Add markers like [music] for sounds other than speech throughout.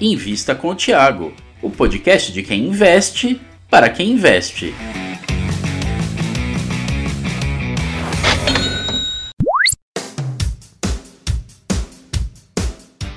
Invista com o Tiago, o podcast de quem investe para quem investe.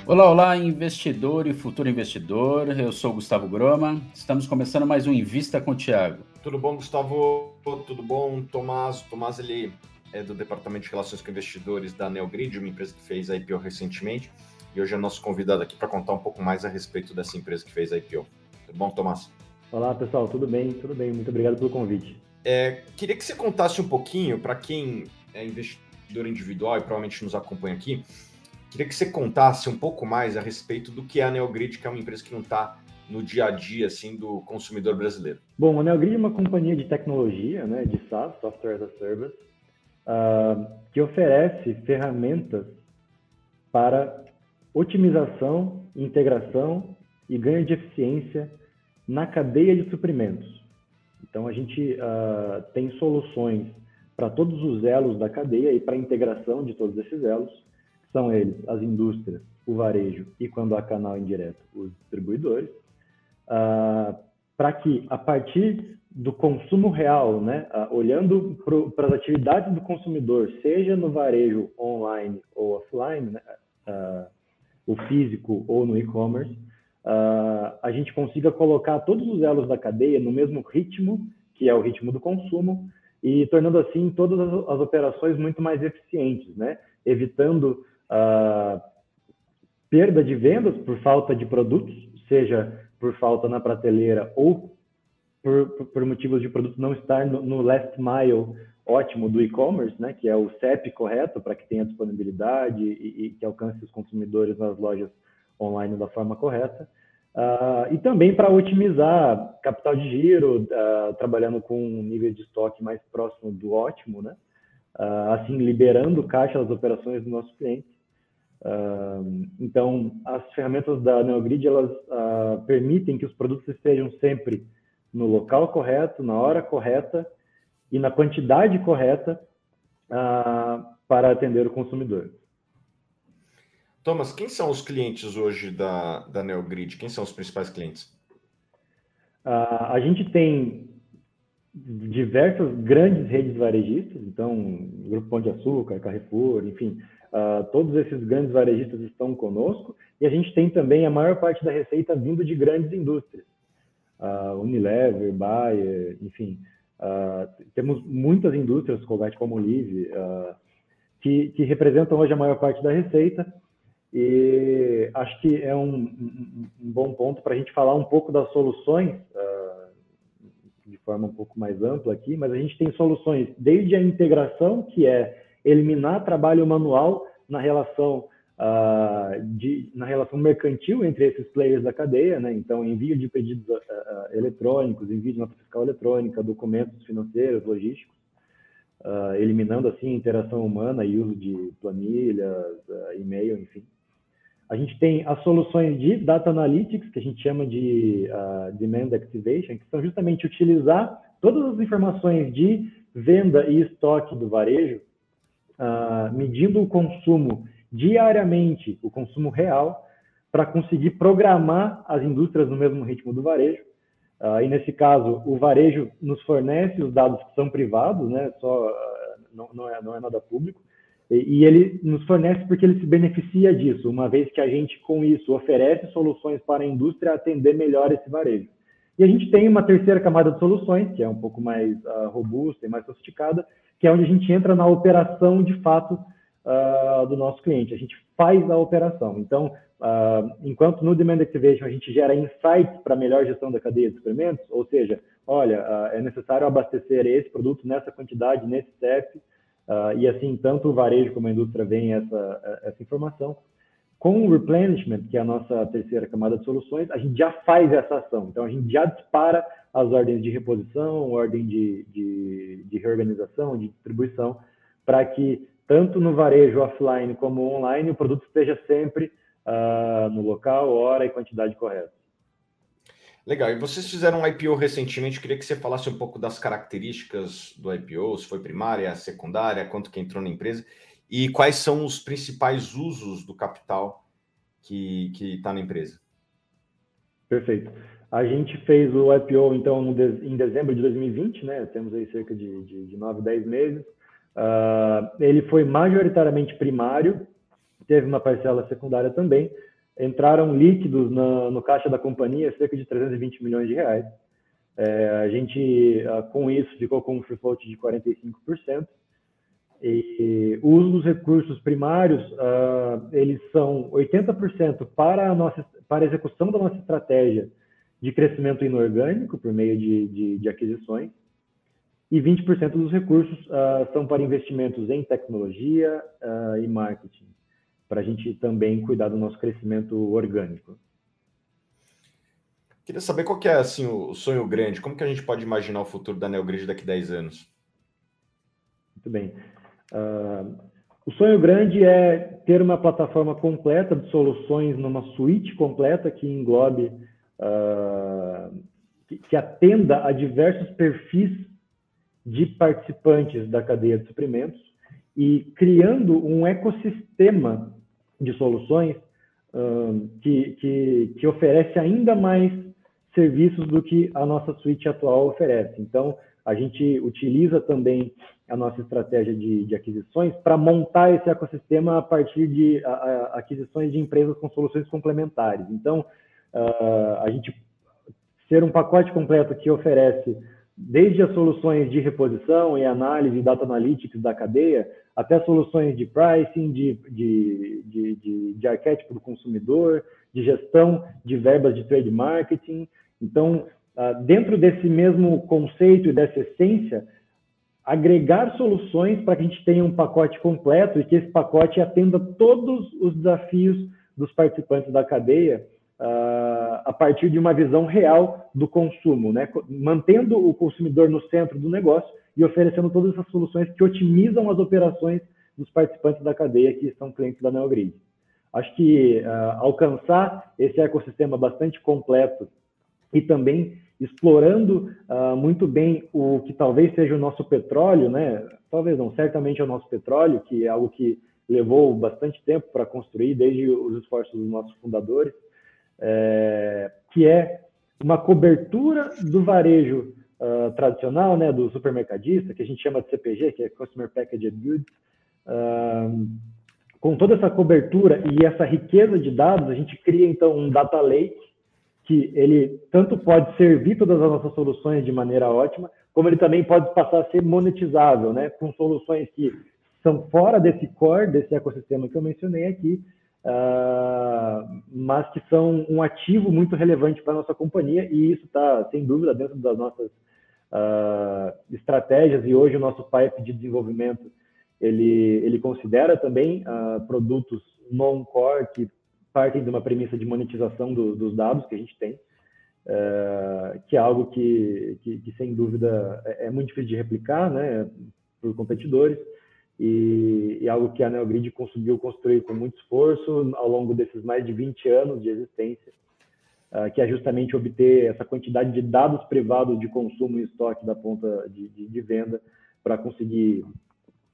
Olá, olá, investidor e futuro investidor. Eu sou Gustavo Groma. Estamos começando mais um Invista com o Tiago. Tudo bom, Gustavo? Tudo bom, Tomás? Tomás, ele é do Departamento de Relações com Investidores da Neogrid, uma empresa que fez a IPO recentemente. E hoje é nosso convidado aqui para contar um pouco mais a respeito dessa empresa que fez a IPO. Tudo bom, Tomás? Olá, pessoal. Tudo bem? Tudo bem. Muito obrigado pelo convite. É, queria que você contasse um pouquinho, para quem é investidor individual e provavelmente nos acompanha aqui, queria que você contasse um pouco mais a respeito do que é a Neogrid, que é uma empresa que não está no dia a dia assim do consumidor brasileiro. Bom, a Neogrid é uma companhia de tecnologia, né, de SaaS, Software as a Service, uh, que oferece ferramentas para otimização, integração e ganho de eficiência na cadeia de suprimentos. Então, a gente uh, tem soluções para todos os elos da cadeia e para a integração de todos esses elos, são eles as indústrias, o varejo e, quando há canal indireto, os distribuidores, uh, para que, a partir do consumo real, né, uh, olhando para as atividades do consumidor, seja no varejo online ou offline, né, o físico ou no e-commerce, a gente consiga colocar todos os elos da cadeia no mesmo ritmo, que é o ritmo do consumo, e tornando assim todas as, as operações muito mais eficientes, né? evitando uh, perda de vendas por falta de produtos, seja por falta na prateleira ou por, por, motivos de produto não estar no, no last mile ótimo do e-commerce, né, que é o CEP correto para que tenha disponibilidade e, e, que alcance os consumidores nas lojas online da forma correta. Uh, e também para otimizar capital de giro, uh, trabalhando com um nível de estoque mais próximo do ótimo, né? Uh, assim liberando caixa das operações do nosso cliente. então, as ferramentas da NeoGrid elas permitem que os produtos estejam sempre no local correto, na hora correta e na quantidade correta para atender o consumidor. Thomas, quem são os clientes hoje da, da NeoGrid? Quem são os principais clientes? Uh, a gente tem diversas grandes redes varejistas, então, Grupo Pão de Açúcar, Carrefour, enfim, uh, todos esses grandes varejistas estão conosco, e a gente tem também a maior parte da receita vindo de grandes indústrias, uh, Unilever, Bayer, enfim, temos muitas indústrias, Colgate Palmolive, que, que representam hoje a maior parte da receita, e acho que é um, um, um bom ponto para a gente falar um pouco das soluções, uh, de forma um pouco mais ampla aqui, mas a gente tem soluções desde a integração, que é eliminar trabalho manual na relação, uh, de, na relação mercantil entre esses players da cadeia, né? então envio de pedidos uh, eletrônicos, envio de nota fiscal eletrônica, documentos financeiros, logísticos, eliminando assim interação humana e uso de planilhas, e-mail, enfim. A gente tem as soluções de Data Analytics, que a gente chama de uh, Demand Activation, que são justamente utilizar todas as informações de venda e estoque do varejo, uh, medindo o consumo diariamente, o consumo real, para conseguir programar as indústrias no mesmo ritmo do varejo. Uh, e nesse caso, o varejo nos fornece os dados que são privados, né? Só, não, não, é, não é nada público, e ele nos fornece porque ele se beneficia disso, uma vez que a gente, com isso, oferece soluções para a indústria atender melhor esse varejo. E a gente tem uma terceira camada de soluções, que é um pouco mais uh, robusta e mais sofisticada, que é onde a gente entra na operação de fato uh, do nosso cliente. A gente faz a operação. Então, uh, enquanto no Demand Activation a gente gera insights para melhor gestão da cadeia de suprimentos, ou seja, olha, é necessário abastecer esse produto nessa quantidade, nesse CEP, Uh, e assim, tanto o varejo como a indústria veem essa, essa informação. Com o replenishment, que é a nossa terceira camada de soluções, a gente já faz essa ação. Então, a gente já dispara as ordens de reposição, ordem de, de, de reorganização, de distribuição, para que tanto no varejo offline como online o produto esteja sempre uh, no local, hora e quantidade correta. Legal. E vocês fizeram um IPO recentemente. Eu queria que você falasse um pouco das características do IPO, se foi primária, secundária, quanto que entrou na empresa e quais são os principais usos do capital que está na empresa. Perfeito. A gente fez o IPO, então, em dezembro de 2020, né? Temos aí cerca de, de, de 9, 10 meses. Uh, ele foi majoritariamente primário, teve uma parcela secundária também. Entraram líquidos na, no caixa da companhia, cerca de 320 milhões de reais. É, a gente, uh, com isso, ficou com um free float de 45%. E o uso dos recursos primários, uh, eles são 80% para a, nossa, para a execução da nossa estratégia de crescimento inorgânico por meio de, de, de aquisições, e 20% dos recursos uh, são para investimentos em tecnologia uh, e marketing, para a gente também cuidar do nosso crescimento orgânico. Queria saber qual que é assim, o sonho grande, como que a gente pode imaginar o futuro da NeoGrid daqui a 10 anos? Muito bem. Uh, o sonho grande é ter uma plataforma completa de soluções numa suíte completa que englobe uh, que, que, atenda a diversos perfis de participantes da cadeia de suprimentos e criando um ecossistema de soluções uh, que, que, que oferece ainda mais serviços do que a nossa suíte atual oferece. Então, a gente utiliza também a nossa estratégia de, de aquisições para montar esse ecossistema a partir de a, a, aquisições de empresas com soluções complementares. Então, uh, a gente ser um pacote completo que oferece desde as soluções de reposição e análise, data analytics da cadeia, até soluções de pricing, de, de, de, de, de arquétipo do consumidor, de gestão de verbas de trade marketing. Então, uh, dentro desse mesmo conceito e dessa essência, agregar soluções para que a gente tenha um pacote completo e que esse pacote atenda todos os desafios dos participantes da cadeia uh, a partir de uma visão real do consumo, né? mantendo o consumidor no centro do negócio e oferecendo todas essas soluções que otimizam as operações dos participantes da cadeia que são clientes da NeoGrid. Acho que uh, alcançar esse ecossistema bastante completo e também explorando uh, muito bem o que talvez seja o nosso petróleo, né? Talvez não, certamente é o nosso petróleo, que é algo que levou bastante tempo para construir, desde os esforços dos nossos fundadores, é, que é uma cobertura do varejo uh, tradicional, né, do supermercadista, que a gente chama de CPG, que é Customer Packaged Goods, uh, com toda essa cobertura e essa riqueza de dados, a gente cria então um data lake que ele tanto pode servir todas as nossas soluções de maneira ótima, como ele também pode passar a ser monetizável, né, com soluções que são fora desse core, desse ecossistema que eu mencionei aqui, uh, mas que são um ativo muito relevante para a nossa companhia, e isso está, sem dúvida, dentro das nossas uh, estratégias, e hoje o nosso pipe de desenvolvimento, ele, ele considera também uh, produtos non-core que partem de uma premissa de monetização do, dos dados que a gente tem, que é algo que, que, que, sem dúvida, é, é muito difícil de replicar, né, por competidores, e, e, algo que a Neogrid conseguiu construir com muito esforço ao longo desses mais de 20 anos de existência, uh, que é justamente obter essa quantidade de dados privados de consumo e estoque da ponta de, de, de venda para conseguir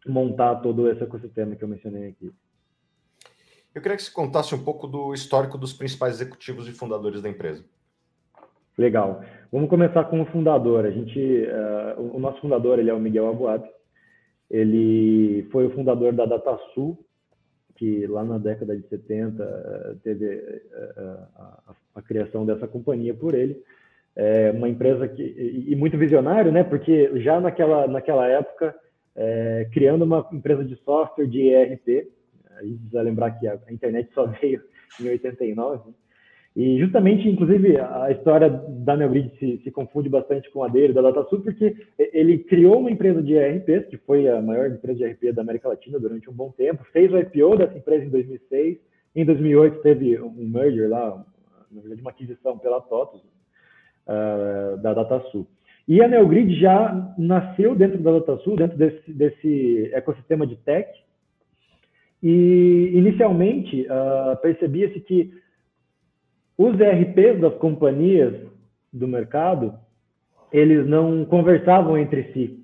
montar todo esse ecossistema que eu mencionei aqui. Eu queria que você contasse um pouco do histórico dos principais executivos e fundadores da empresa. Legal. Vamos começar com o fundador. A gente, uh, o nosso fundador ele é o Miguel Abuab. Ele foi o fundador da DataSul, que lá na década de 70 eh, teve eh, eh, a, a, a criação dessa companhia por ele. É uma empresa que e, muito visionário, né? Porque já naquela naquela época é, criando uma empresa de software de ERP, a gente precisa lembrar que a, a internet só [laughs] veio em 89. Né? E justamente, inclusive, a história da NeoGrid se, se, confunde bastante com a dele, da DataSul, porque ele criou uma empresa de ERP, que foi a maior empresa de ERP da América Latina durante um bom tempo, fez o IPO dessa empresa em 2006, em 2008 teve um merger lá, na verdade uma aquisição pela TOTOS, uh, da DataSul. E a NeoGrid já nasceu dentro da DataSul, dentro desse, desse ecossistema de tech, e inicialmente uh, percebia-se que os ERPs das companhias do mercado, eles não conversavam entre si.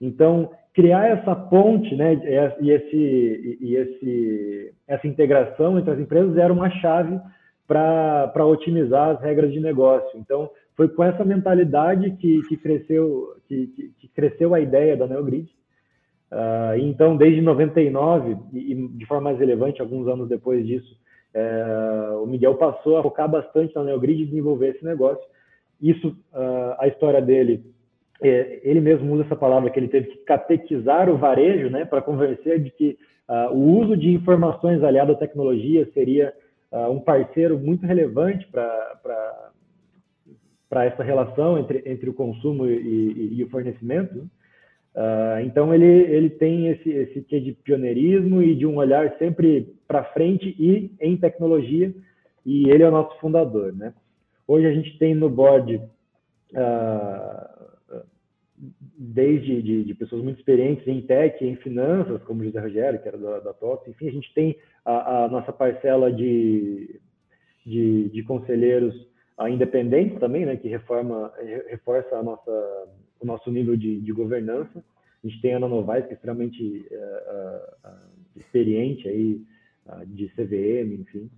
Então, criar essa ponte, né, e esse, e esse, essa integração entre as empresas era uma chave para otimizar as regras de negócio. Então, foi com essa mentalidade que, que, cresceu, que, que, que cresceu a ideia da NeoGrid. Uh, então, desde 99, e, de forma mais relevante, alguns anos depois disso, é, o Miguel passou a focar bastante na NeoGrid e desenvolver esse negócio. Isso, uh, a história dele, é, ele mesmo usa essa palavra que ele teve que catequizar o varejo, né, para convencer de que uh, o uso de informações aliado à tecnologia seria uh, um parceiro muito relevante para essa relação entre, entre o consumo e, e, e o fornecimento. Uh, então ele, ele tem esse, esse quê de pioneirismo e de um olhar sempre para frente e em tecnologia, e ele é o nosso fundador. Né? Hoje a gente tem no board uh, desde de, de, pessoas muito experientes em tech, em finanças, como José Rogério, que era da, da enfim, a gente tem a, a nossa parcela de, de, de conselheiros uh, independentes também, né, que reforma, reforça a nossa, o nosso nível de, de governança. A gente tem a Ana Novaes, que é extremamente uh, uh, experiente aí, de CVM, enfim.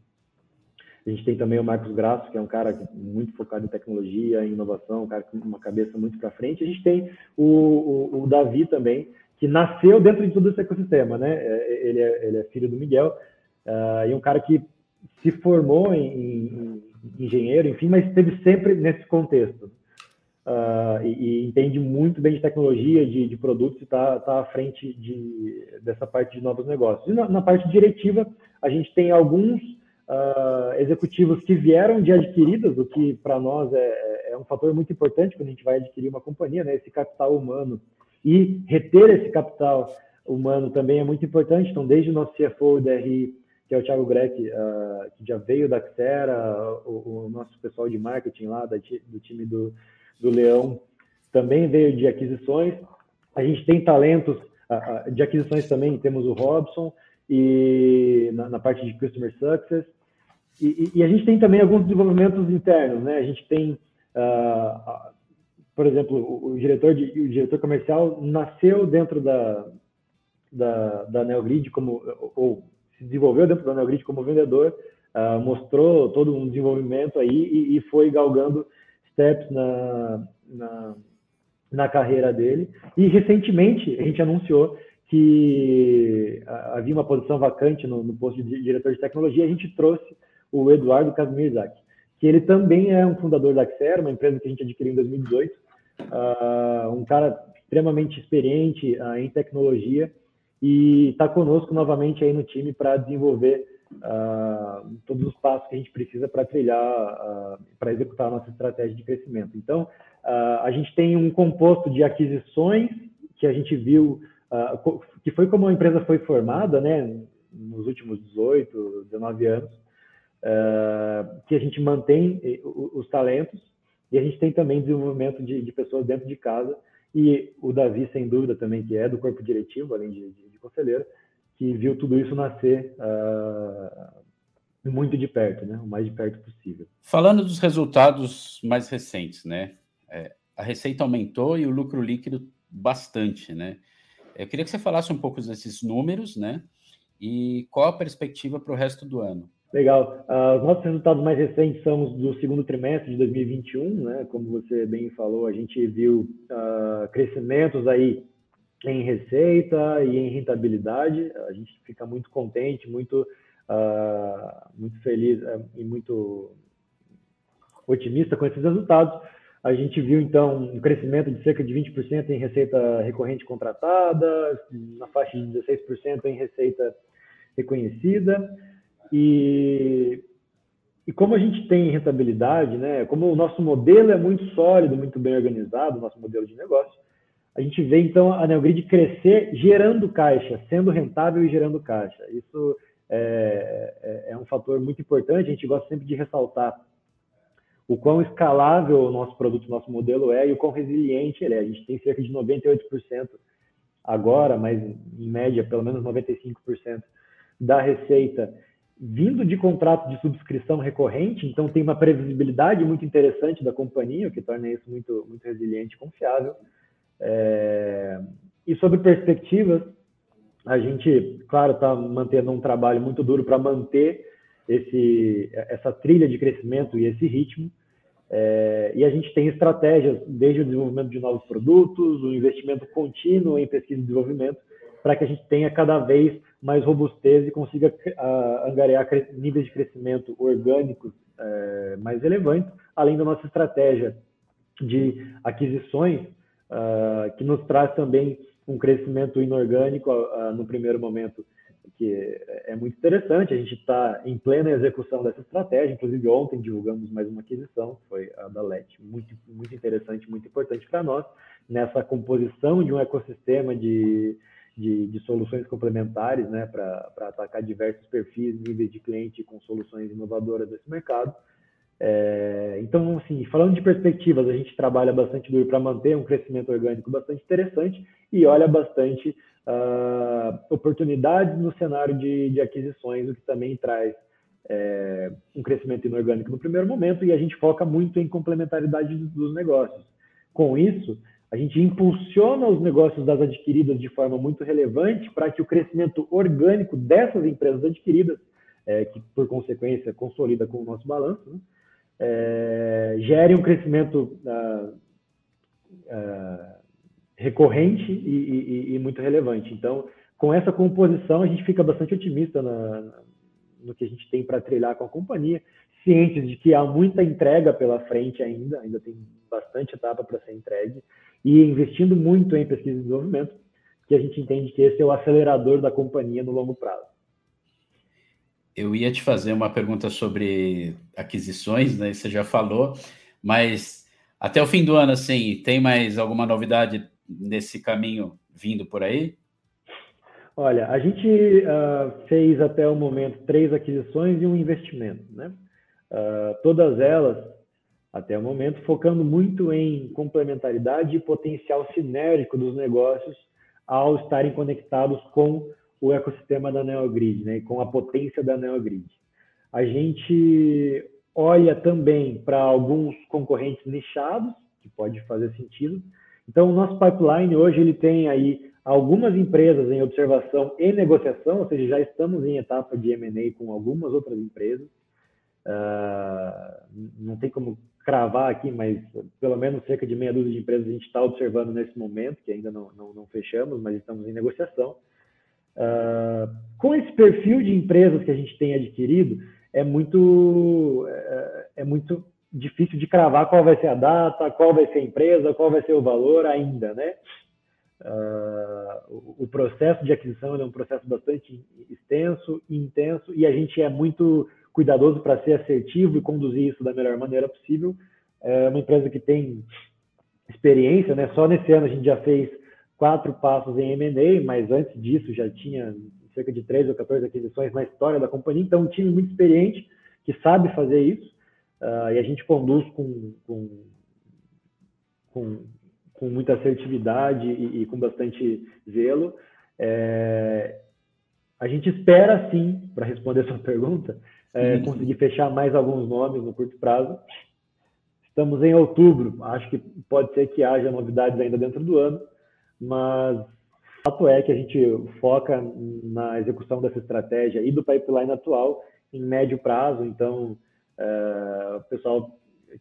A gente tem também o Marcos Graço, que é um cara muito focado em tecnologia, em inovação, um cara com uma cabeça muito para frente. A gente tem o, o, o, Davi também, que nasceu dentro de todo esse ecossistema, né? É, ele é, ele é filho do Miguel, uh, e um cara que se formou em, em, engenheiro, enfim, mas esteve sempre nesse contexto. Uh, e, e, entende muito bem de tecnologia, de, de produtos, e está tá à frente de, dessa parte de novos negócios. E na, na parte diretiva, a gente tem alguns uh, executivos que vieram de adquiridas, o que para nós é, é, um fator muito importante quando a gente vai adquirir uma companhia, né? esse capital humano. E reter esse capital humano também é muito importante. Então, desde o nosso CFO, o DRI, que é o Thiago Greck, uh, que já veio da Xera, o, o, nosso pessoal de marketing lá, da, do time do, do Leão, também veio de aquisições. A gente tem talentos de aquisições também, temos o Robson, e na, na parte de Customer Success. E, e, a gente tem também alguns desenvolvimentos internos, né? A gente tem, uh, por exemplo, o, o, diretor de, o diretor comercial nasceu dentro da da, da Neogrid como ou se desenvolveu dentro da Neogrid como vendedor, uh, mostrou todo um desenvolvimento aí e, e foi galgando steps na, na, na carreira dele. E recentemente a gente anunciou que havia uma posição vacante no, no posto de diretor de tecnologia, a gente trouxe o Eduardo Kazmierzak, que ele também é um fundador da Xera, uma empresa que a gente adquiriu em 2018, uh, ah, um cara extremamente experiente uh, em tecnologia. E está conosco novamente aí no time para desenvolver uh, todos os passos que a gente precisa para trilhar, para executar a nossa estratégia de crescimento. Então, a gente tem um composto de aquisições que a gente viu, que foi como a empresa foi formada, né, nos últimos 18, 19 anos, uh, que a gente mantém eh, os talentos e a gente tem também desenvolvimento de, de, pessoas dentro de casa e o Davi, sem dúvida, também, que é do corpo diretivo, além de, de, de conselheiro, que viu tudo isso nascer uh, muito de perto, né? o mais de perto possível. Falando dos resultados mais recentes, né? É, a receita aumentou e o lucro líquido bastante, né? Eu queria que você falasse um pouco desses números, né? E qual a perspectiva para o resto do ano? Legal. Uh, os nossos resultados mais recentes são do segundo trimestre de 2021, né? Como você bem falou, a gente viu uh, crescimentos aí em receita e em rentabilidade. A gente fica muito contente, muito, uh, muito feliz e muito otimista com esses resultados. A gente viu, então, um crescimento de cerca de 20% em receita recorrente contratada, na faixa de 16% em receita reconhecida. E, e como a gente tem rentabilidade, né, como o nosso modelo é muito sólido, muito bem organizado, o nosso modelo de negócio, a gente vê então a Neogrid crescer gerando caixa, sendo rentável e gerando caixa. Isso é, é, é, um fator muito importante, a gente gosta sempre de ressaltar o quão escalável o nosso produto, o nosso modelo é e o quão resiliente ele é. A gente tem cerca de 98% agora, mas em média pelo menos 95% da receita vindo de contrato de subscrição recorrente, então tem uma previsibilidade muito interessante da companhia, o que torna isso muito, muito resiliente e confiável. É... E sobre perspectivas, a gente, claro, está mantendo um trabalho muito duro para manter esse, essa trilha de crescimento e esse ritmo. É, e a gente tem estratégias, desde o desenvolvimento de novos produtos, o investimento contínuo em pesquisa e desenvolvimento, para que a gente tenha cada vez mais robustez e consiga uh, angariar níveis de crescimento orgânicos uh, mais relevantes, além da nossa estratégia de aquisições, uh, que nos traz também um crescimento inorgânico no primeiro momento, que é muito interessante. A gente está em plena execução dessa estratégia. Inclusive, ontem divulgamos mais uma aquisição, foi a da LET, muito, muito interessante, muito importante para nós, nessa composição de um ecossistema de de, de soluções complementares né, para atacar diversos perfis, níveis de cliente com soluções inovadoras desse mercado. É, então, assim, falando de perspectivas, a gente trabalha bastante duro para manter um crescimento orgânico bastante interessante e olha bastante uh, oportunidades no cenário de, de, aquisições, o que também traz é, um crescimento inorgânico no primeiro momento e a gente foca muito em complementaridade dos negócios. Com isso, a gente impulsiona os negócios das adquiridas de forma muito relevante para que o crescimento orgânico dessas empresas adquiridas, é, que por consequência consolida com o nosso balanço, né, é, gere um crescimento ah, ah, recorrente e, e, e, muito relevante. Então, com essa composição, a gente fica bastante otimista na, no que a gente tem para trilhar com a companhia, cientes de que há muita entrega pela frente ainda, ainda tem bastante etapa para ser entregue, e investindo muito em pesquisa e desenvolvimento, que a gente entende que esse é o acelerador da companhia no longo prazo. Eu ia te fazer uma pergunta sobre aquisições, né? Você já falou, mas até o fim do ano, assim, tem mais alguma novidade nesse caminho vindo por aí? Olha, a gente uh, fez até o momento três aquisições e um investimento, né? Uh, todas elas até o momento, focando muito em complementaridade e potencial sinérgico dos negócios ao estarem conectados com o ecossistema da NeoGrid, né, com a potência da NeoGrid. A gente olha também para alguns concorrentes nichados, que pode fazer sentido. Então, o nosso pipeline hoje ele tem aí algumas empresas em observação e negociação, ou seja, já estamos em etapa de M&A com algumas outras empresas. Uh, não tem como cravar aqui, mas pelo menos cerca de meia dúzia de empresas a gente está observando nesse momento, que ainda não, não, não fechamos, mas estamos em negociação. Uh, com esse perfil de empresas que a gente tem adquirido, é muito, é, é, muito difícil de cravar qual vai ser a data, qual vai ser a empresa, qual vai ser o valor ainda, né? Uh, o processo de aquisição é um processo bastante extenso e intenso e a gente é muito cuidadoso para ser assertivo e conduzir isso da melhor maneira possível. É uma empresa que tem experiência, né? Só nesse ano a gente já fez quatro passos em M&A, mas antes disso já tinha cerca de 13 ou 14 aquisições na história da companhia. Então, um time muito experiente que sabe fazer isso uh, e a gente conduz com, com, com, com muita assertividade e, e, com bastante zelo. É, a gente espera, sim, para responder a sua pergunta, é, conseguir fechar mais alguns nomes no curto prazo. Estamos em outubro, acho que pode ser que haja novidades ainda dentro do ano, mas o fato é que a gente foca na execução dessa estratégia e do pipeline atual em médio prazo, então é, o pessoal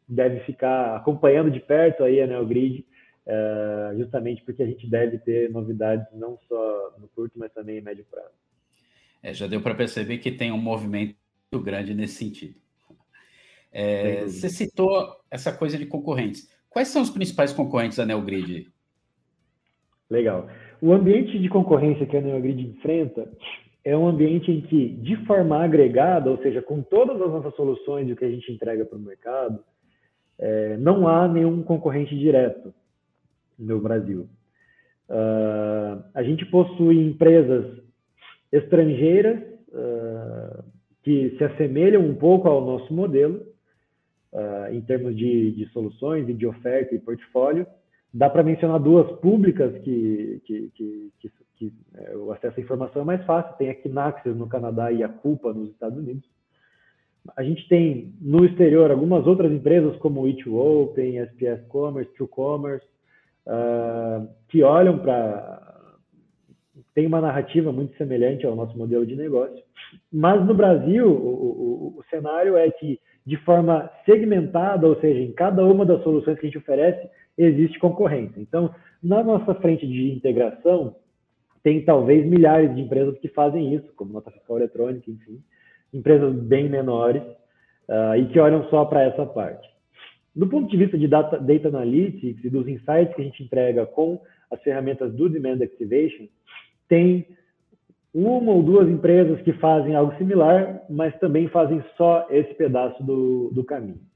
deve ficar acompanhando de perto aí a NeoGrid, é, justamente porque a gente deve ter novidades não só no curto, mas também em médio prazo. É, já deu para perceber que tem um movimento grande nesse sentido. É, você citou essa coisa de concorrentes. Quais são os principais concorrentes da NeoGrid? Legal. O ambiente de concorrência que a NeoGrid enfrenta é um ambiente em que, de forma agregada, ou seja, com todas as nossas soluções e o que a gente entrega para o mercado, é, não há nenhum concorrente direto no Brasil. Uh, a gente possui empresas estrangeiras uh, que se assemelham um pouco ao nosso modelo, uh, em termos de, de, soluções e de oferta e portfólio. Dá para mencionar duas públicas que, que, que, que, que é, o acesso à informação é mais fácil. Tem a Kinaxis no Canadá e a Culpa nos Estados Unidos. A gente tem no exterior algumas outras empresas como It2Open, SPS Commerce, TrueCommerce, uh, que olham para tem uma narrativa muito semelhante ao nosso modelo de negócio. Mas no Brasil, o, o, o cenário é que, de forma segmentada, ou seja, em cada uma das soluções que a gente oferece, existe concorrência. Então, na nossa frente de integração, tem talvez milhares de empresas que fazem isso, como nota fiscal eletrônica, enfim, empresas bem menores uh, e que olham só para essa parte. Do ponto de vista de data, data analytics e dos insights que a gente entrega com as ferramentas do Demand Activation, tem uma ou duas empresas que fazem algo similar, mas também fazem só esse pedaço do, do caminho.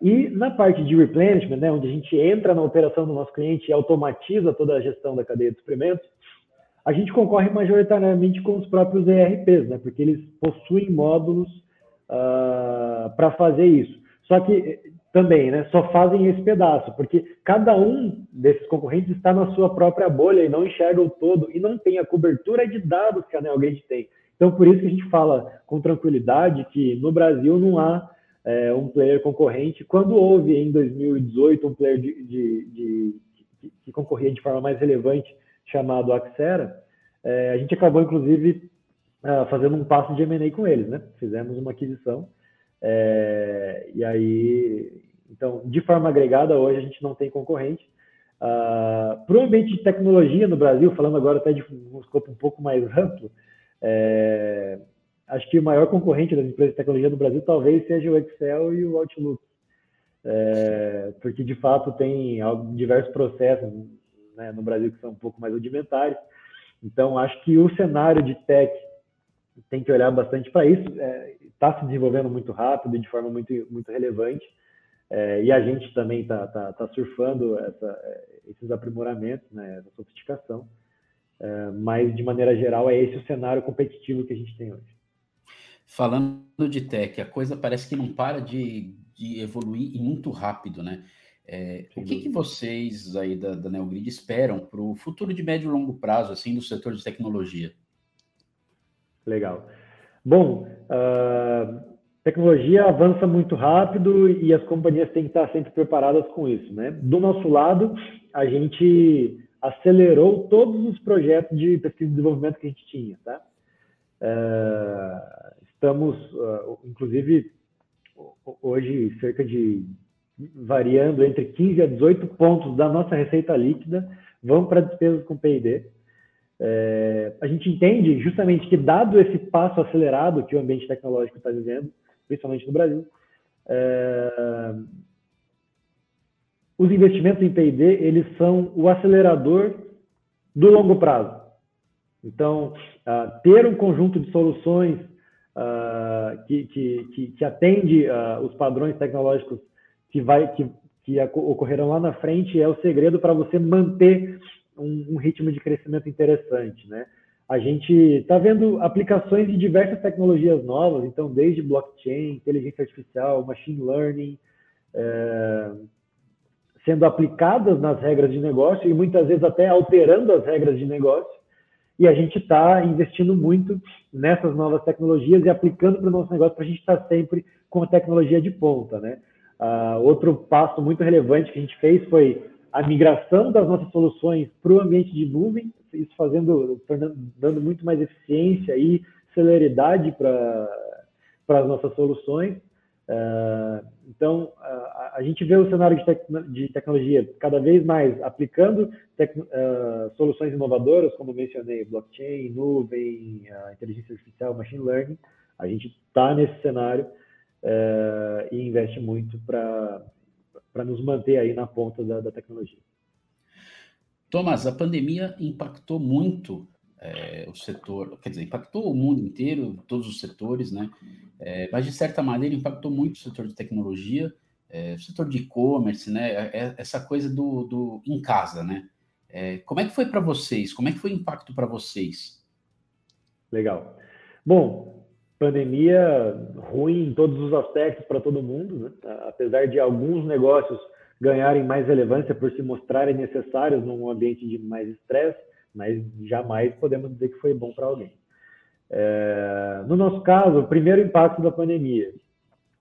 E na parte de replenishment, né, onde a gente entra na operação do nosso cliente e automatiza toda a gestão da cadeia de suprimentos, a gente concorre majoritariamente com os próprios ERPs, né, porque eles possuem módulos uh, para fazer isso. Só que também, né, só fazem esse pedaço, porque cada um desses concorrentes está na sua própria bolha e não enxerga o todo e não tem a cobertura de dados que a NeoGrid tem. Então, por isso que a gente fala com tranquilidade que no Brasil não há é, um player concorrente. Quando houve em 2018 um player de, de, de, de que concorria de forma mais relevante, chamado Axera, é, a gente acabou, inclusive, uh, fazendo um passo de M&A com eles, né? Fizemos uma aquisição é, e aí, então, de forma agregada, hoje a gente não tem concorrente. Uh, Para o ambiente de tecnologia no Brasil, falando agora até de um escopo um pouco mais amplo, é, acho que o maior concorrente das empresas de tecnologia no Brasil talvez seja o Excel e o Outlook. É, porque, de fato, tem diversos processos né, no Brasil que são um pouco mais rudimentares. Então, acho que o cenário de tech tem que olhar bastante para isso. Está é, tá se desenvolvendo muito rápido e de forma muito, muito relevante. É, e a gente também está tá, tá surfando essa, esses aprimoramentos, né, essa sofisticação. É, mas, de maneira geral, é esse o cenário competitivo que a gente tem hoje. Falando de tech, a coisa parece que não para de, de evoluir e muito rápido, né? É, o que, que, vocês aí da, da Neogrid esperam para o futuro de médio e longo prazo, assim, do setor de tecnologia? Legal. Bom, uh, tecnologia avança muito rápido e as companhias têm que estar sempre preparadas com isso, né? Do nosso lado, a gente acelerou todos os projetos de pesquisa e desenvolvimento que a gente tinha, tá? Uh, estamos, uh, inclusive, hoje, cerca de variando entre 15 a 18 pontos da nossa receita líquida vão para despesas com P&D. É, a gente entende justamente que, dado esse passo acelerado que o ambiente tecnológico está vivendo, principalmente no Brasil, é, os investimentos em P&D eles são o acelerador do longo prazo. Então, uh, ter um conjunto de soluções que, que, que, que, atende uh, os padrões tecnológicos que, vai, que, que ocorrerão lá na frente é o segredo para você manter um, um, ritmo de crescimento interessante, né? A gente está vendo aplicações de diversas tecnologias novas, então desde blockchain, inteligência artificial, machine learning, é, sendo aplicadas nas regras de negócio e muitas vezes até alterando as regras de negócio. E a gente está investindo muito nessas novas tecnologias e aplicando para o nosso negócio para a gente estar tá sempre com a tecnologia de ponta, né? Uh, outro passo muito relevante que a gente fez foi a migração das nossas soluções para o ambiente de nuvem, isso fazendo, dando muito mais eficiência e celeridade para as nossas soluções. Uh, então, a gente vê o cenário de, tec de tecnologia cada vez mais aplicando uh, soluções inovadoras, como mencionei, blockchain, nuvem, inteligência artificial, machine learning. A gente está nesse cenário e investe muito para nos manter aí na ponta da, da, tecnologia. Thomas, a pandemia impactou muito é, o setor, quer dizer, impactou o mundo inteiro, todos os setores, né? É, mas de certa maneira impactou muito o setor de tecnologia, é, o setor de e-commerce, né? É, é, essa coisa do, do em casa, né? como é que foi para vocês? Como é que foi o impacto para vocês? Legal. Bom, pandemia ruim em todos os aspectos para todo mundo, né? apesar de alguns negócios ganharem mais relevância por se mostrarem necessários num ambiente de mais estresse, mas jamais podemos dizer que foi bom para alguém. É... no nosso caso, o primeiro impacto da pandemia,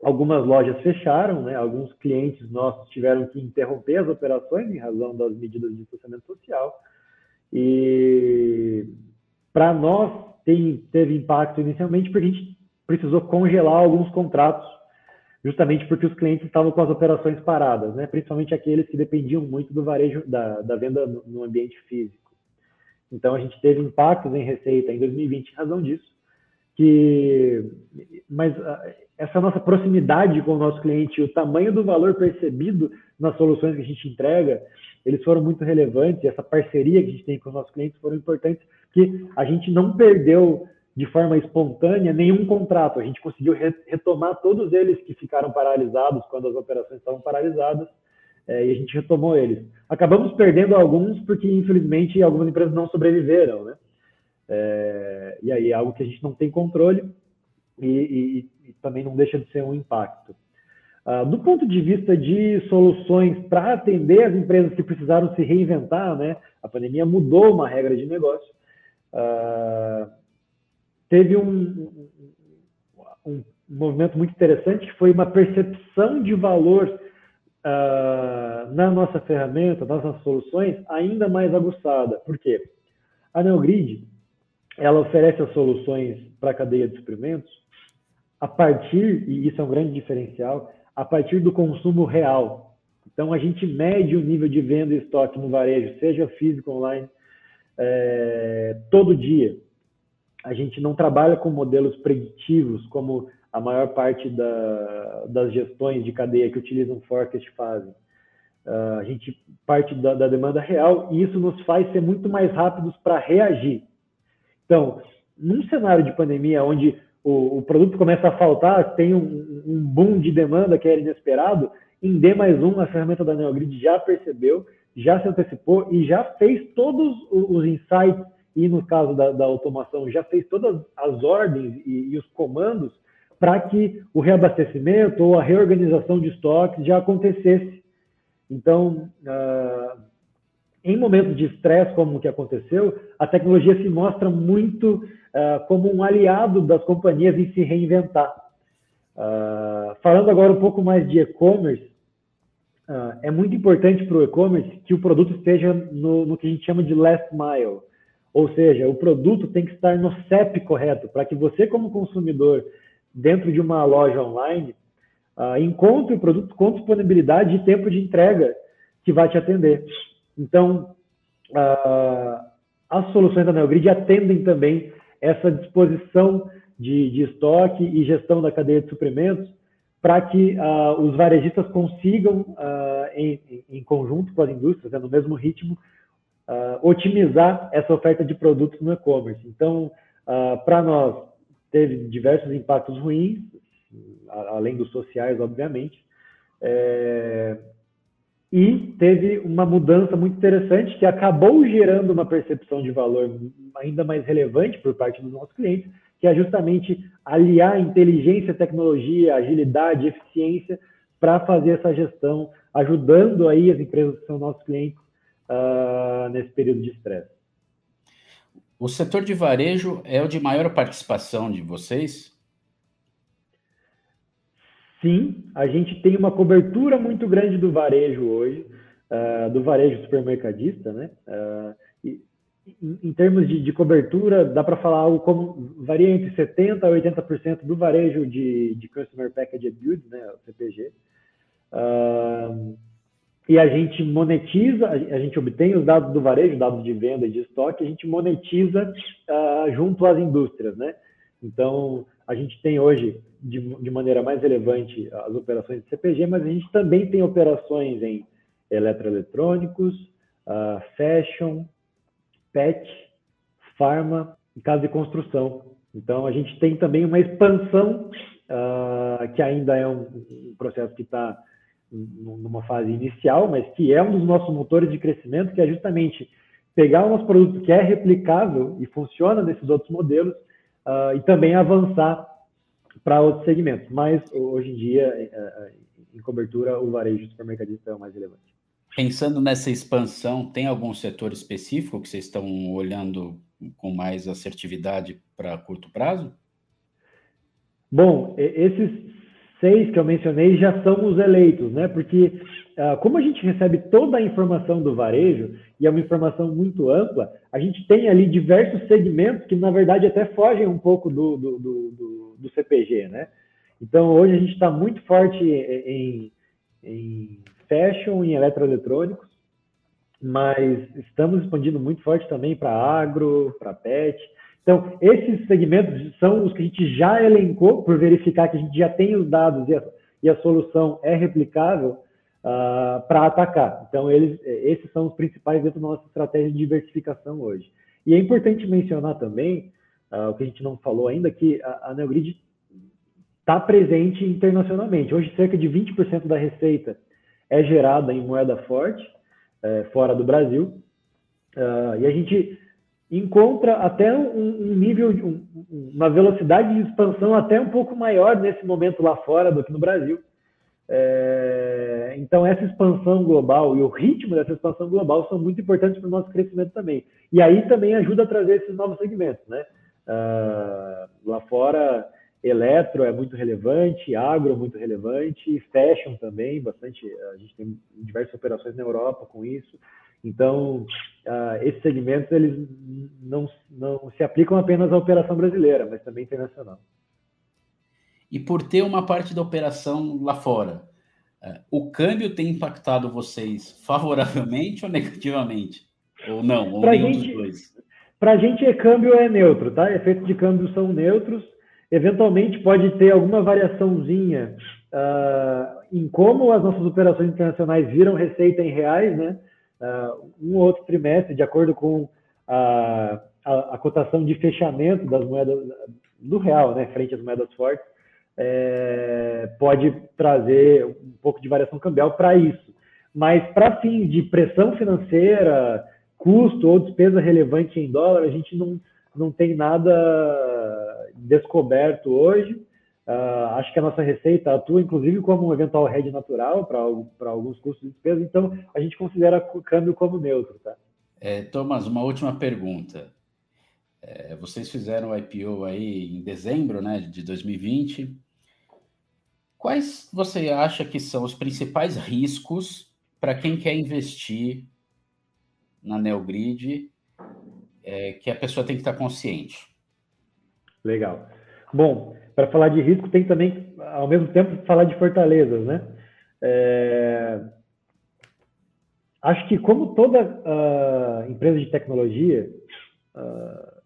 algumas lojas fecharam, né? alguns clientes nossos tiveram que interromper as operações em razão das medidas de distanciamento social e para nós tem, teve impacto inicialmente porque a gente precisou congelar alguns contratos, justamente porque os clientes estavam com as operações paradas, né? principalmente aqueles que dependiam muito do varejo, da, da venda no ambiente físico. Então, a gente teve impactos em receita em 2020 em razão disso, que, mas ah, essa nossa proximidade com o nosso cliente, o tamanho do valor percebido nas soluções que a gente entrega, eles foram muito relevantes, essa parceria que a gente tem com os nossos clientes foram importantes, que a gente não perdeu de forma espontânea nenhum contrato, a gente conseguiu retomar todos eles que ficaram paralisados quando as operações estavam paralisadas, é, e a gente retomou eles. Acabamos perdendo alguns porque, infelizmente, algumas empresas não sobreviveram, né? É, e aí é algo que a gente não tem controle e, e, e também não deixa de ser um impacto. Uh, do ponto de vista de soluções para atender as empresas que precisaram se reinventar, né? A pandemia mudou uma regra de negócio. Uh, teve um, um, um, movimento muito interessante que foi uma percepção de valor uh, na nossa ferramenta, nas nossas soluções, ainda mais aguçada. Por quê? A NeoGrid ela oferece as soluções para a cadeia de suprimentos a partir, e isso é um grande diferencial, a partir do consumo real. Então, a gente mede o nível de venda e estoque no varejo, seja físico online, é, todo dia. A gente não trabalha com modelos preditivos, como a maior parte da, das gestões de cadeia que utilizam forecast fazem. Uh, a gente parte da, da demanda real e isso nos faz ser muito mais rápidos para reagir. Então, num cenário de pandemia onde o, o produto começa a faltar, tem um, um, boom de demanda que era inesperado, em D mais um, a ferramenta da NeoGrid já percebeu, já se antecipou e já fez todos os insights, e no caso da, da automação, já fez todas as ordens e, e os comandos para que o reabastecimento ou a reorganização de estoques já acontecesse. Então, uh, em momentos de estresse como o que aconteceu, a tecnologia se mostra muito uh, como um aliado das companhias em se reinventar. Uh, falando agora um pouco mais de e-commerce, uh, é muito importante para o e-commerce que o produto esteja no, no, que a gente chama de last mile, ou seja, o produto tem que estar no CEP correto, para que você, como consumidor, dentro de uma loja online, encontre o produto com disponibilidade e tempo de entrega que vai te atender. Então, uh, as soluções da NeoGrid atendem também essa disposição de, de, estoque e gestão da cadeia de suprimentos para que uh, os varejistas consigam, uh, em, em, conjunto com as indústrias, né, no mesmo ritmo, otimizar essa oferta de produtos no e-commerce. Então, para nós, teve diversos impactos ruins, além dos sociais, obviamente. É, e teve uma mudança muito interessante que acabou gerando uma percepção de valor ainda mais relevante por parte dos nossos clientes, que é justamente aliar inteligência, tecnologia, agilidade, eficiência para fazer essa gestão, ajudando aí as empresas que são nossos clientes uh, nesse período de estresse. O setor de varejo é o de maior participação de vocês? Sim, a gente tem uma cobertura muito grande do varejo hoje, uh, do varejo supermercadista, né? Uh, e, em, em, termos de, de cobertura, dá para falar algo como varia entre 70% a 80% do varejo de, de Customer Packaged Goods, né, o CPG. Uh, e a gente monetiza, a gente obtém os dados do varejo, dados de venda e de estoque, a gente monetiza junto às indústrias, né? Então, a gente tem hoje, de, de, maneira mais relevante, as operações de CPG, mas a gente também tem operações em eletroeletrônicos, uh, fashion, pet, farma e casa de construção. Então, a gente tem também uma expansão, uh, que ainda é um, um processo que está numa fase inicial, mas que é um dos nossos motores de crescimento, que é justamente pegar o nosso produto que é replicável e funciona nesses outros modelos uh, e também avançar para outros segmentos. Mas hoje em dia, eh, eh, em cobertura, o varejo supermercadista é o mais relevante. Pensando nessa expansão, tem algum setor específico que vocês estão olhando com mais assertividade para curto prazo? Bom, esses seis que eu mencionei já são os eleitos, né? Porque uh, como a gente recebe toda a informação do varejo, e é uma informação muito ampla, a gente tem ali diversos segmentos que, na verdade, até fogem um pouco do, do, do, do CPG, né? Então, hoje a gente está muito forte em, em fashion, em eletroeletrônicos, mas estamos expandindo muito forte também para agro, para pet. Então, esses segmentos são os que a gente já elencou, por verificar que a gente já tem os dados e a, e a solução é replicável uh, ah, para atacar. Então, eles, esses são os principais dentro da nossa estratégia de diversificação hoje. E é importante mencionar também, uh, o que a gente não falou ainda, que a, a Neogrid está presente internacionalmente. Hoje, cerca de 20% da receita é gerada em moeda forte, é, fora do Brasil, uh, e a gente encontra até um, um nível, um, uma velocidade de expansão até um pouco maior nesse momento lá fora do que no Brasil. É, então, essa expansão global e o ritmo dessa expansão global são muito importantes para o nosso crescimento também. E aí também ajuda a trazer esses novos segmentos. Né? Uh, lá fora, eletro é muito relevante, agro é muito relevante, fashion também, bastante. A gente tem diversas operações na Europa com isso. Então, uh, esses segmentos eles não, não se aplicam apenas à operação brasileira, mas também internacional. E por ter uma parte da operação lá fora, uh, o câmbio tem impactado vocês favoravelmente ou negativamente? Ou não? Ou nenhum gente, dos dois? Para a gente, câmbio é neutro, tá? Efeitos de câmbio são neutros Eventualmente pode ter alguma variaçãozinha uh, em como as nossas operações internacionais viram receita em reais, né? Uh, um ou outro trimestre, de acordo com a, a, a, cotação de fechamento das moedas do real, né, frente às moedas fortes, é, pode trazer um pouco de variação cambial para isso. Mas para fins de pressão financeira, custo ou despesa relevante em dólar, a gente não, não tem nada descoberto hoje. Uh, acho que a nossa receita atua, inclusive, como um eventual hedge natural para alguns custos de despesa, então a gente considera o câmbio como neutro. Tá? É, Thomas, uma última pergunta. É, vocês fizeram o IPO aí em dezembro né, de 2020. Quais você acha que são os principais riscos para quem quer investir na Neogrid é, que a pessoa tem que estar consciente? Legal. Bom, para falar de risco, tem também, ao mesmo tempo, falar de fortalezas, né? É... Acho que, como toda uh, empresa de tecnologia, uh,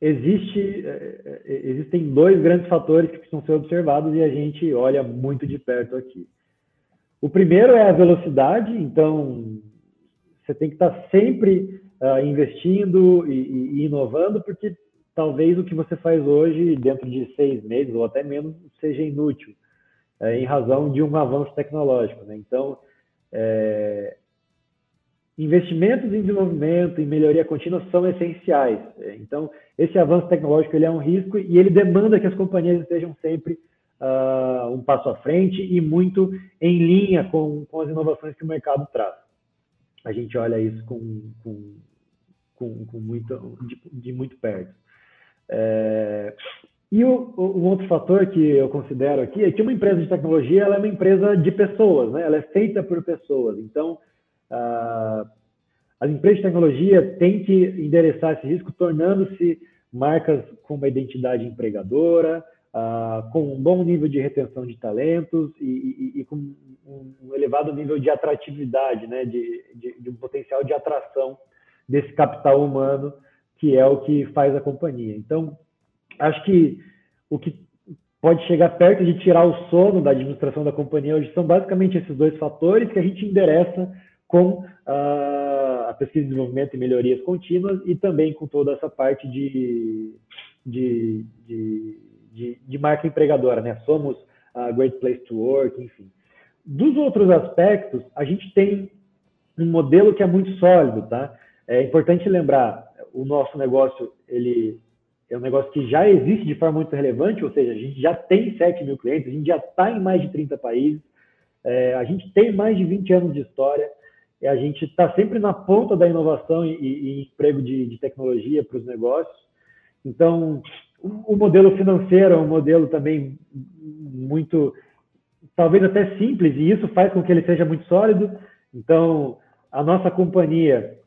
existe, uh, existem dois grandes fatores que precisam ser observados e a gente olha muito de perto aqui. O primeiro é a velocidade, então você tem que estar sempre investindo e, e inovando, porque talvez o que você faz hoje, dentro de seis meses ou até menos, seja inútil, é, em razão de um avanço tecnológico. Né? Então, é, investimentos em desenvolvimento, em melhoria contínua são essenciais. É, então, esse avanço tecnológico ele é um risco e ele demanda que as companhias estejam sempre uh, um passo à frente e muito em linha com, com as inovações que o mercado traz. A gente olha isso com, com, com, com muito, de, de muito perto. É... E o, o, outro fator que eu considero aqui é que uma empresa de tecnologia ela é uma empresa de pessoas, né? ela é feita por pessoas. Então, uh, as empresas de tecnologia têm que endereçar esse risco, tornando-se marcas com uma identidade empregadora, uh, com um bom nível de retenção de talentos e, e, e com um elevado nível de atratividade, né? de, de, de um potencial de atração desse capital humano que é o que faz a companhia. Então, acho que o que pode chegar perto de tirar o sono da administração da companhia hoje são basicamente esses dois fatores que a gente endereça com uh, a pesquisa de desenvolvimento e melhorias contínuas e também com toda essa parte de, de, de, de, de marca empregadora, né? Somos a Great Place to Work, enfim. Dos outros aspectos, a gente tem um modelo que é muito sólido, tá? É importante lembrar, o nosso negócio ele é um negócio que já existe de forma muito relevante, ou seja, a gente já tem 7 mil clientes, a gente já está em mais de 30 países, é, a gente tem mais de 20 anos de história, e a gente está sempre na ponta da inovação e, e emprego de, de tecnologia para os negócios. Então, o, o modelo financeiro é um modelo também muito talvez até simples, e isso faz com que ele seja muito sólido. Então, a nossa companhia,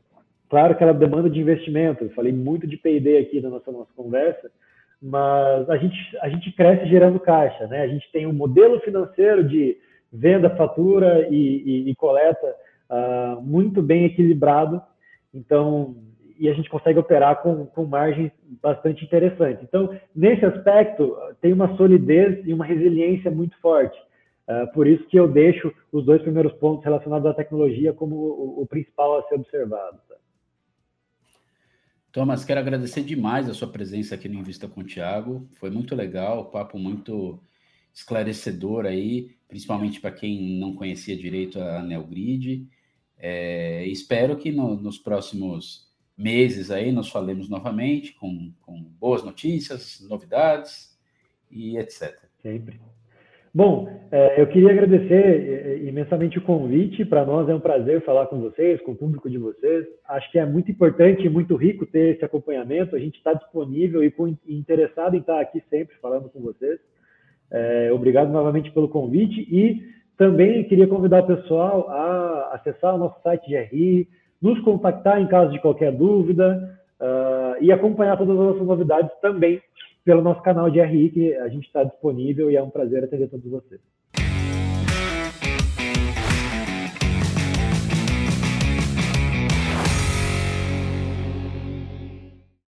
claro que ela demanda de investimento, eu falei muito de P&D aqui na nossa, nossa conversa, mas a gente, a gente cresce gerando caixa, né? A gente tem um modelo financeiro de venda, fatura e, e, e coleta uh, muito bem equilibrado, então, e a gente consegue operar com, com margens bastante interessantes. Então, nesse aspecto, tem uma solidez e uma resiliência muito forte. Uh, por isso que eu deixo os dois primeiros pontos relacionados à tecnologia como o, o principal a ser observado. Tá? Thomas, quero agradecer demais a sua presença aqui no Invista com o Thiago. Foi muito legal, papo muito esclarecedor aí, principalmente para quem não conhecia direito a Neogrid. É, espero que no, nos próximos meses aí nós falemos novamente com, com boas notícias, novidades e etc. Sempre. Bom, é, eu queria agradecer é, imensamente o convite. Para nós é um prazer falar com vocês, com o público de vocês. Acho que é muito importante e muito rico ter esse acompanhamento. A gente está disponível e interessado em estar aqui sempre falando com vocês. É, obrigado novamente pelo convite e também queria convidar o pessoal a acessar o nosso site de RI, nos contactar em caso de qualquer dúvida uh, e acompanhar todas as nossas novidades também pelo nosso canal de RI, que a gente está disponível e é um prazer atender todos vocês.